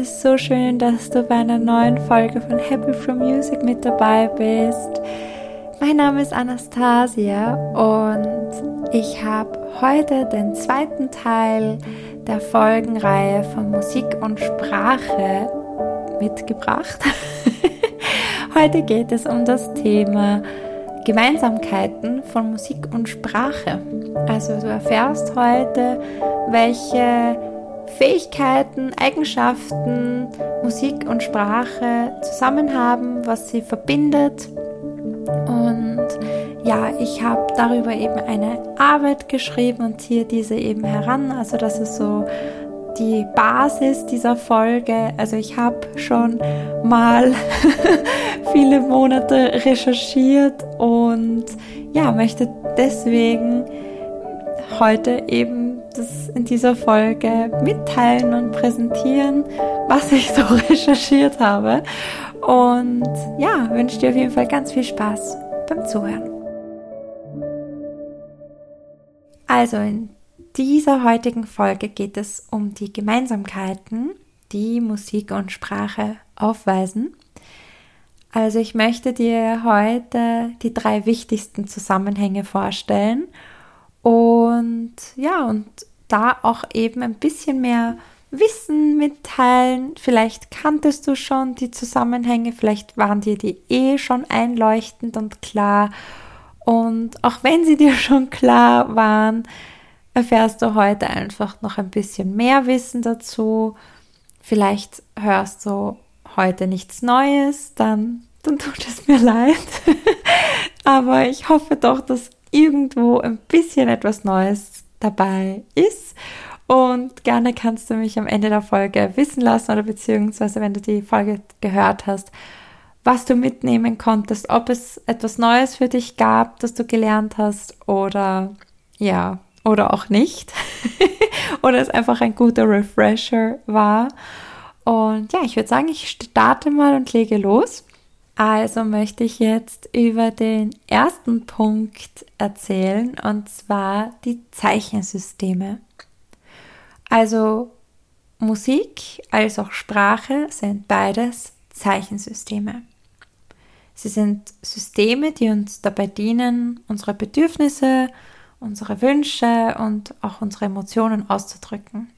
ist so schön, dass du bei einer neuen Folge von Happy From Music mit dabei bist. Mein Name ist Anastasia und ich habe heute den zweiten Teil der Folgenreihe von Musik und Sprache mitgebracht. heute geht es um das Thema Gemeinsamkeiten von Musik und Sprache. Also du erfährst heute, welche Fähigkeiten, Eigenschaften, Musik und Sprache zusammen haben, was sie verbindet. Und ja, ich habe darüber eben eine Arbeit geschrieben und ziehe diese eben heran. Also das ist so die Basis dieser Folge. Also ich habe schon mal viele Monate recherchiert und ja, möchte deswegen heute eben das in dieser Folge mitteilen und präsentieren, was ich so recherchiert habe. Und ja, wünsche dir auf jeden Fall ganz viel Spaß beim Zuhören. Also in dieser heutigen Folge geht es um die Gemeinsamkeiten, die Musik und Sprache aufweisen. Also ich möchte dir heute die drei wichtigsten Zusammenhänge vorstellen und ja, und da auch eben ein bisschen mehr Wissen mitteilen. Vielleicht kanntest du schon die Zusammenhänge, vielleicht waren dir die eh schon einleuchtend und klar. Und auch wenn sie dir schon klar waren, erfährst du heute einfach noch ein bisschen mehr Wissen dazu. Vielleicht hörst du heute nichts Neues, dann, dann tut es mir leid. Aber ich hoffe doch, dass irgendwo ein bisschen etwas Neues dabei ist. Und gerne kannst du mich am Ende der Folge wissen lassen oder beziehungsweise, wenn du die Folge gehört hast, was du mitnehmen konntest, ob es etwas Neues für dich gab, das du gelernt hast oder ja, oder auch nicht. oder es einfach ein guter Refresher war. Und ja, ich würde sagen, ich starte mal und lege los. Also möchte ich jetzt über den ersten Punkt erzählen, und zwar die Zeichensysteme. Also Musik als auch Sprache sind beides Zeichensysteme. Sie sind Systeme, die uns dabei dienen, unsere Bedürfnisse, unsere Wünsche und auch unsere Emotionen auszudrücken.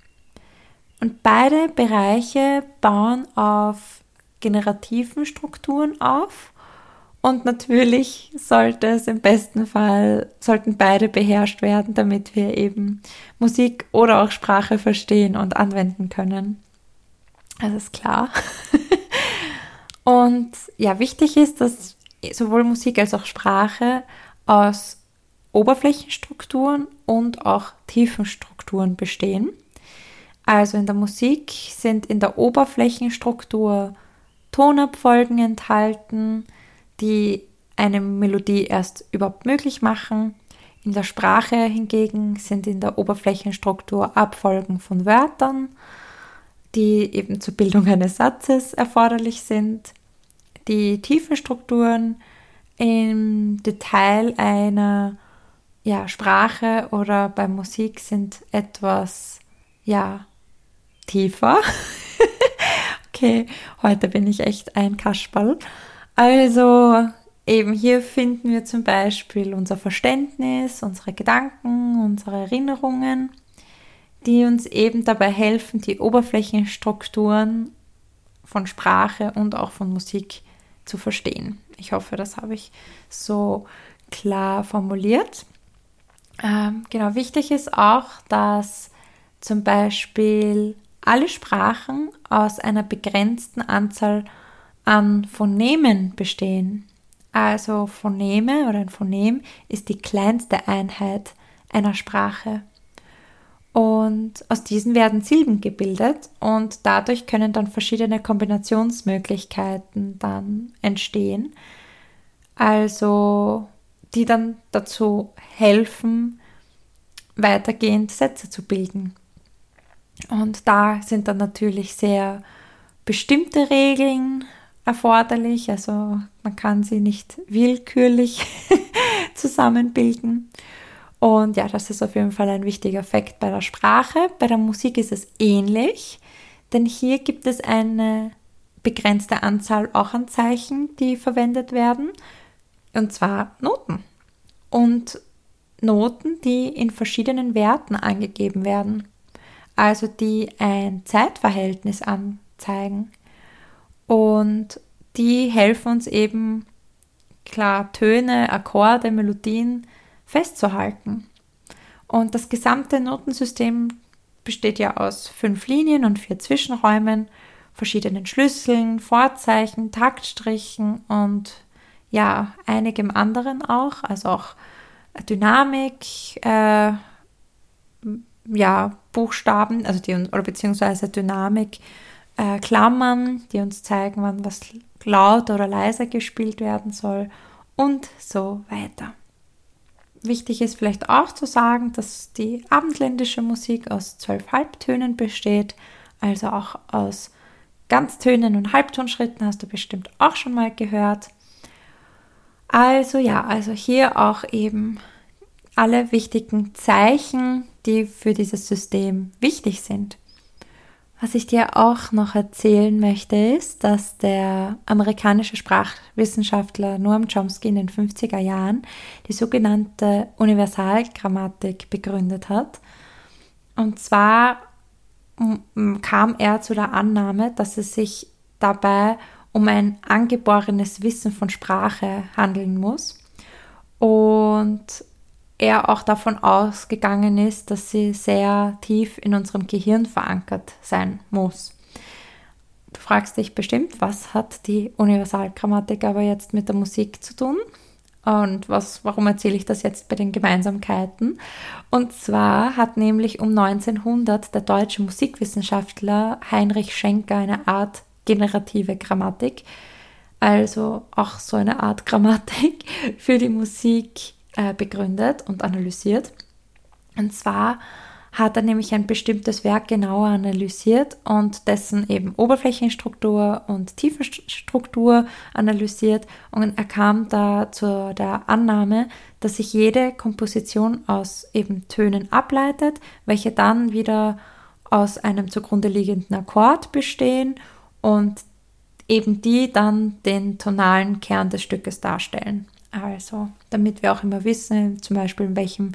Und beide Bereiche bauen auf generativen Strukturen auf. Und natürlich sollte es im besten Fall, sollten beide beherrscht werden, damit wir eben Musik oder auch Sprache verstehen und anwenden können. Das ist klar. und ja, wichtig ist, dass sowohl Musik als auch Sprache aus Oberflächenstrukturen und auch Tiefenstrukturen bestehen. Also in der Musik sind in der Oberflächenstruktur Tonabfolgen enthalten, die eine Melodie erst überhaupt möglich machen. In der Sprache hingegen sind in der Oberflächenstruktur Abfolgen von Wörtern, die eben zur Bildung eines Satzes erforderlich sind. Die tiefen Strukturen im Detail einer ja, Sprache oder bei Musik sind etwas ja, tiefer. okay, heute bin ich echt ein Kasperl. Also eben hier finden wir zum Beispiel unser Verständnis, unsere Gedanken, unsere Erinnerungen, die uns eben dabei helfen, die Oberflächenstrukturen von Sprache und auch von Musik zu verstehen. Ich hoffe, das habe ich so klar formuliert. Ähm, genau, wichtig ist auch, dass zum Beispiel alle Sprachen aus einer begrenzten Anzahl an Phonemen bestehen. Also Phoneme oder ein Phonem ist die kleinste Einheit einer Sprache. Und aus diesen werden Silben gebildet und dadurch können dann verschiedene Kombinationsmöglichkeiten dann entstehen. Also die dann dazu helfen, weitergehend Sätze zu bilden. Und da sind dann natürlich sehr bestimmte Regeln erforderlich. Also man kann sie nicht willkürlich zusammenbilden. Und ja, das ist auf jeden Fall ein wichtiger Fakt bei der Sprache. Bei der Musik ist es ähnlich. denn hier gibt es eine begrenzte Anzahl auch an Zeichen, die verwendet werden, und zwar Noten. Und Noten, die in verschiedenen Werten angegeben werden, also die ein Zeitverhältnis anzeigen. Und die helfen uns eben klar Töne, Akkorde, Melodien festzuhalten. Und das gesamte Notensystem besteht ja aus fünf Linien und vier Zwischenräumen, verschiedenen Schlüsseln, Vorzeichen, Taktstrichen und ja, einigem anderen auch, also auch Dynamik, äh, ja, Buchstaben, also die, oder beziehungsweise Dynamik, äh, Klammern, die uns zeigen, wann was laut oder leiser gespielt werden soll und so weiter. Wichtig ist vielleicht auch zu sagen, dass die abendländische Musik aus zwölf Halbtönen besteht, also auch aus Ganztönen und Halbtonschritten hast du bestimmt auch schon mal gehört. Also ja, also hier auch eben alle wichtigen Zeichen, die für dieses System wichtig sind. Was ich dir auch noch erzählen möchte, ist, dass der amerikanische Sprachwissenschaftler Noam Chomsky in den 50er Jahren die sogenannte Universalgrammatik begründet hat. Und zwar kam er zu der Annahme, dass es sich dabei um ein angeborenes Wissen von Sprache handeln muss. Und er auch davon ausgegangen ist, dass sie sehr tief in unserem Gehirn verankert sein muss. Du fragst dich bestimmt, was hat die Universalgrammatik aber jetzt mit der Musik zu tun? Und was, warum erzähle ich das jetzt bei den Gemeinsamkeiten? Und zwar hat nämlich um 1900 der deutsche Musikwissenschaftler Heinrich Schenker eine Art generative Grammatik, also auch so eine Art Grammatik für die Musik äh, begründet und analysiert. Und zwar hat er nämlich ein bestimmtes Werk genauer analysiert und dessen eben Oberflächenstruktur und Tiefenstruktur analysiert und er kam da zu der Annahme, dass sich jede Komposition aus eben Tönen ableitet, welche dann wieder aus einem zugrunde liegenden Akkord bestehen und eben die dann den tonalen Kern des Stückes darstellen. Also, damit wir auch immer wissen, zum Beispiel in welchem,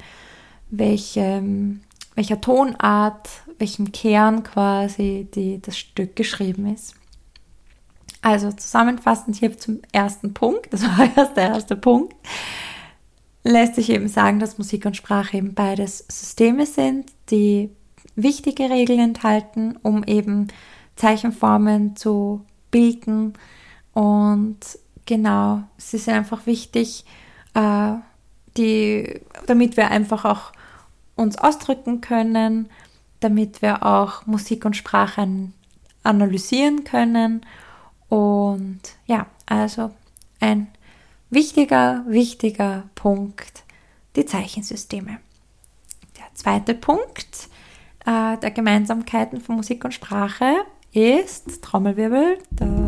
welchem, welcher Tonart, welchem Kern quasi die, das Stück geschrieben ist. Also zusammenfassend hier zum ersten Punkt, das war erst der erste Punkt, lässt sich eben sagen, dass Musik und Sprache eben beides Systeme sind, die wichtige Regeln enthalten, um eben Zeichenformen zu bilden und Genau, es ist einfach wichtig, äh, die, damit wir einfach auch uns ausdrücken können, damit wir auch Musik und Sprache analysieren können. Und ja, also ein wichtiger, wichtiger Punkt, die Zeichensysteme. Der zweite Punkt äh, der Gemeinsamkeiten von Musik und Sprache ist, Trommelwirbel, da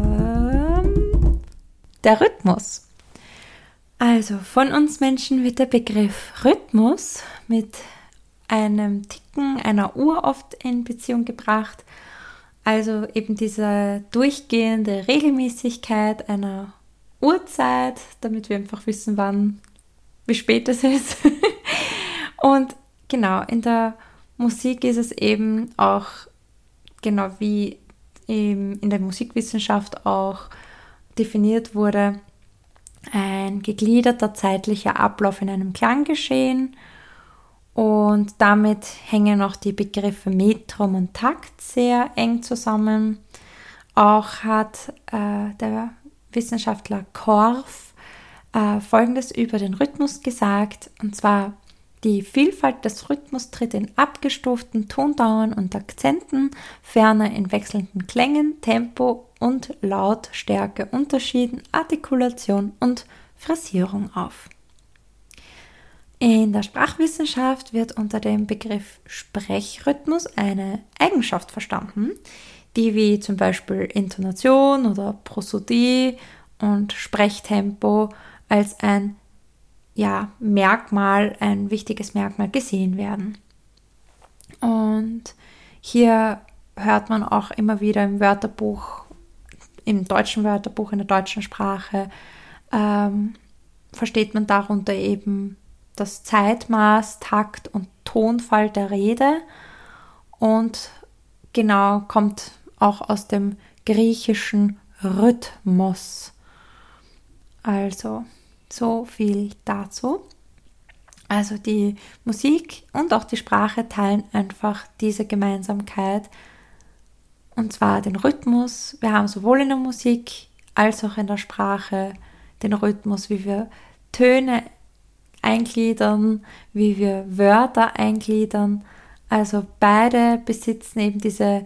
der Rhythmus. Also von uns Menschen wird der Begriff Rhythmus mit einem Ticken einer Uhr oft in Beziehung gebracht. Also eben diese durchgehende Regelmäßigkeit einer Uhrzeit, damit wir einfach wissen, wann, wie spät es ist. Und genau, in der Musik ist es eben auch, genau wie in der Musikwissenschaft auch definiert wurde ein gegliederter zeitlicher Ablauf in einem Klanggeschehen und damit hängen auch die Begriffe Metrum und Takt sehr eng zusammen. Auch hat äh, der Wissenschaftler Korf äh, Folgendes über den Rhythmus gesagt, und zwar die Vielfalt des Rhythmus tritt in abgestuften Tondauern und Akzenten, ferner in wechselnden Klängen, Tempo und Lautstärke, Unterschieden, Artikulation und Phrasierung auf. In der Sprachwissenschaft wird unter dem Begriff Sprechrhythmus eine Eigenschaft verstanden, die wie zum Beispiel Intonation oder Prosodie und Sprechtempo als ein ja, Merkmal, ein wichtiges Merkmal gesehen werden. Und hier hört man auch immer wieder im Wörterbuch, im deutschen Wörterbuch, in der deutschen Sprache, ähm, versteht man darunter eben das Zeitmaß, Takt und Tonfall der Rede und genau kommt auch aus dem griechischen Rhythmus. Also so viel dazu. Also die Musik und auch die Sprache teilen einfach diese Gemeinsamkeit. Und zwar den Rhythmus. Wir haben sowohl in der Musik als auch in der Sprache den Rhythmus, wie wir Töne eingliedern, wie wir Wörter eingliedern. Also beide besitzen eben diese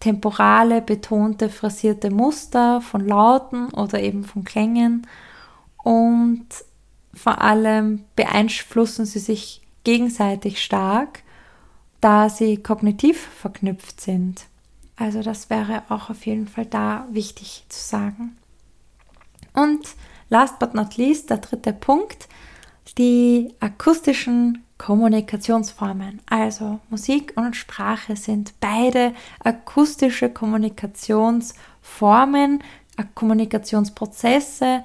temporale, betonte, phrasierte Muster von Lauten oder eben von Klängen und vor allem beeinflussen sie sich gegenseitig stark, da sie kognitiv verknüpft sind. Also das wäre auch auf jeden Fall da wichtig zu sagen. Und last but not least, der dritte Punkt, die akustischen Kommunikationsformen. Also Musik und Sprache sind beide akustische Kommunikationsformen, Kommunikationsprozesse,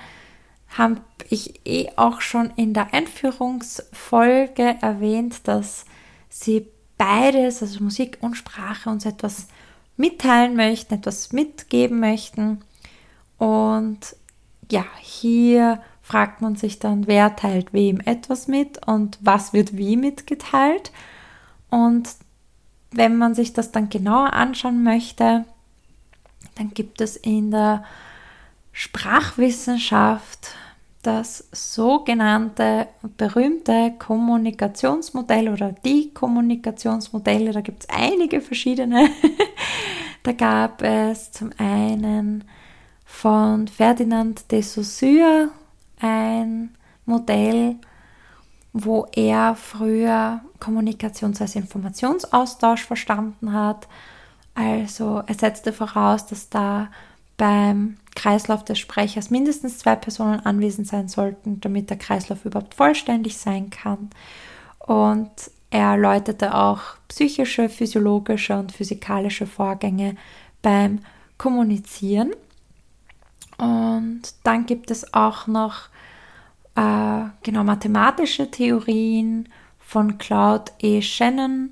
habe ich eh auch schon in der Einführungsfolge erwähnt, dass sie beides, also Musik und Sprache, uns etwas mitteilen möchten, etwas mitgeben möchten. Und ja, hier fragt man sich dann, wer teilt wem etwas mit und was wird wie mitgeteilt. Und wenn man sich das dann genauer anschauen möchte, dann gibt es in der Sprachwissenschaft das sogenannte berühmte Kommunikationsmodell oder die Kommunikationsmodelle, da gibt es einige verschiedene. da gab es zum einen von Ferdinand de Saussure ein Modell, wo er früher Kommunikations- als Informationsaustausch verstanden hat. Also er setzte voraus, dass da beim Kreislauf des Sprechers mindestens zwei Personen anwesend sein sollten, damit der Kreislauf überhaupt vollständig sein kann. Und er erläuterte auch psychische, physiologische und physikalische Vorgänge beim Kommunizieren. Und dann gibt es auch noch äh, genau mathematische Theorien von Claude E. Shannon,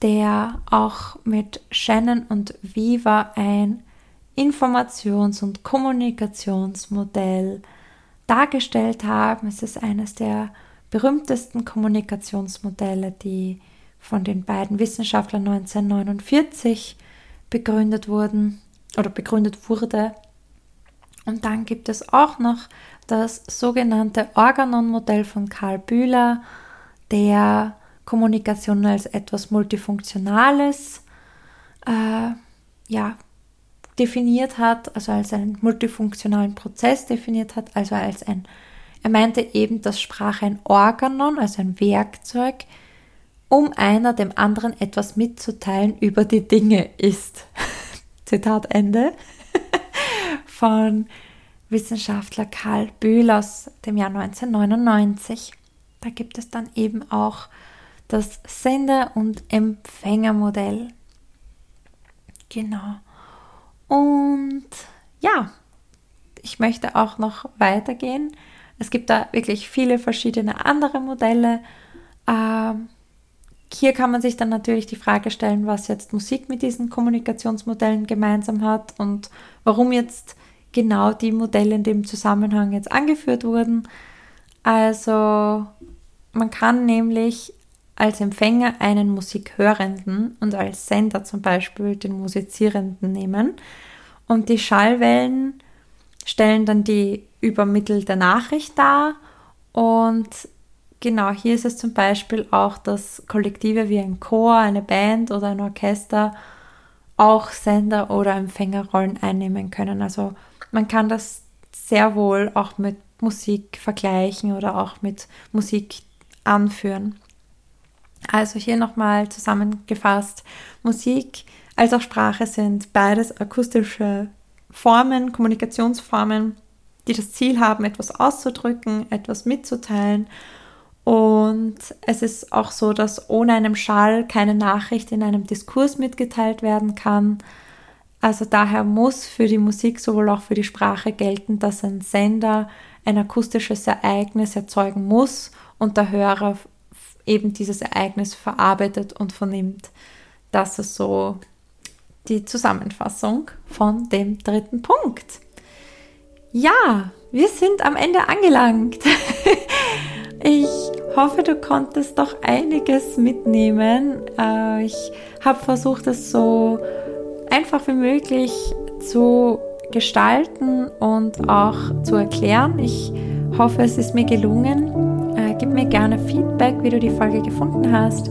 der auch mit Shannon und Viva ein Informations- und Kommunikationsmodell dargestellt haben. Es ist eines der berühmtesten Kommunikationsmodelle, die von den beiden Wissenschaftlern 1949 begründet wurden oder begründet wurde. Und dann gibt es auch noch das sogenannte Organon-Modell von Karl Bühler, der Kommunikation als etwas Multifunktionales äh, ja, definiert hat, also als einen multifunktionalen Prozess definiert hat, also als ein, er meinte eben, dass Sprache ein Organon, also ein Werkzeug, um einer dem anderen etwas mitzuteilen über die Dinge ist. Zitat Ende von Wissenschaftler Karl Bühl aus dem Jahr 1999. Da gibt es dann eben auch das Sender- und Empfängermodell. Genau. Und ja, ich möchte auch noch weitergehen. Es gibt da wirklich viele verschiedene andere Modelle. Ähm, hier kann man sich dann natürlich die Frage stellen, was jetzt Musik mit diesen Kommunikationsmodellen gemeinsam hat und warum jetzt genau die Modelle in dem Zusammenhang jetzt angeführt wurden. Also man kann nämlich als Empfänger einen Musikhörenden und als Sender zum Beispiel den Musizierenden nehmen. Und die Schallwellen stellen dann die übermittelte Nachricht dar. Und genau hier ist es zum Beispiel auch, dass Kollektive wie ein Chor, eine Band oder ein Orchester auch Sender- oder Empfängerrollen einnehmen können. Also man kann das sehr wohl auch mit Musik vergleichen oder auch mit Musik anführen. Also hier nochmal zusammengefasst, Musik als auch Sprache sind beides akustische Formen, Kommunikationsformen, die das Ziel haben, etwas auszudrücken, etwas mitzuteilen. Und es ist auch so, dass ohne einen Schall keine Nachricht in einem Diskurs mitgeteilt werden kann. Also daher muss für die Musik sowohl auch für die Sprache gelten, dass ein Sender ein akustisches Ereignis erzeugen muss und der Hörer eben dieses Ereignis verarbeitet und vernimmt. Das ist so die Zusammenfassung von dem dritten Punkt. Ja, wir sind am Ende angelangt. ich hoffe, du konntest doch einiges mitnehmen. Äh, ich habe versucht, es so einfach wie möglich zu gestalten und auch zu erklären. Ich hoffe, es ist mir gelungen. Äh, gib mir gerne Feedback, wie du die Folge gefunden hast.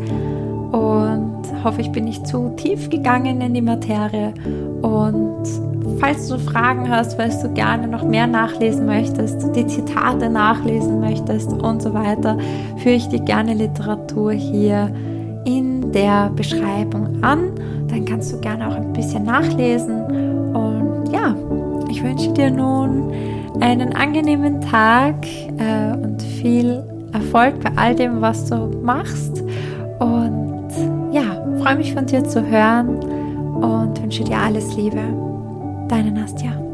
Und hoffe, ich bin nicht zu tief gegangen in die Materie. Und falls du Fragen hast, falls du gerne noch mehr nachlesen möchtest, die Zitate nachlesen möchtest und so weiter, führe ich dir gerne Literatur hier in der Beschreibung an. Dann kannst du gerne auch ein bisschen nachlesen. Und ja, ich wünsche dir nun einen angenehmen Tag äh, und viel Erfolg bei all dem, was du machst. Und freue mich von dir zu hören und wünsche dir alles Liebe. Deine Nastja.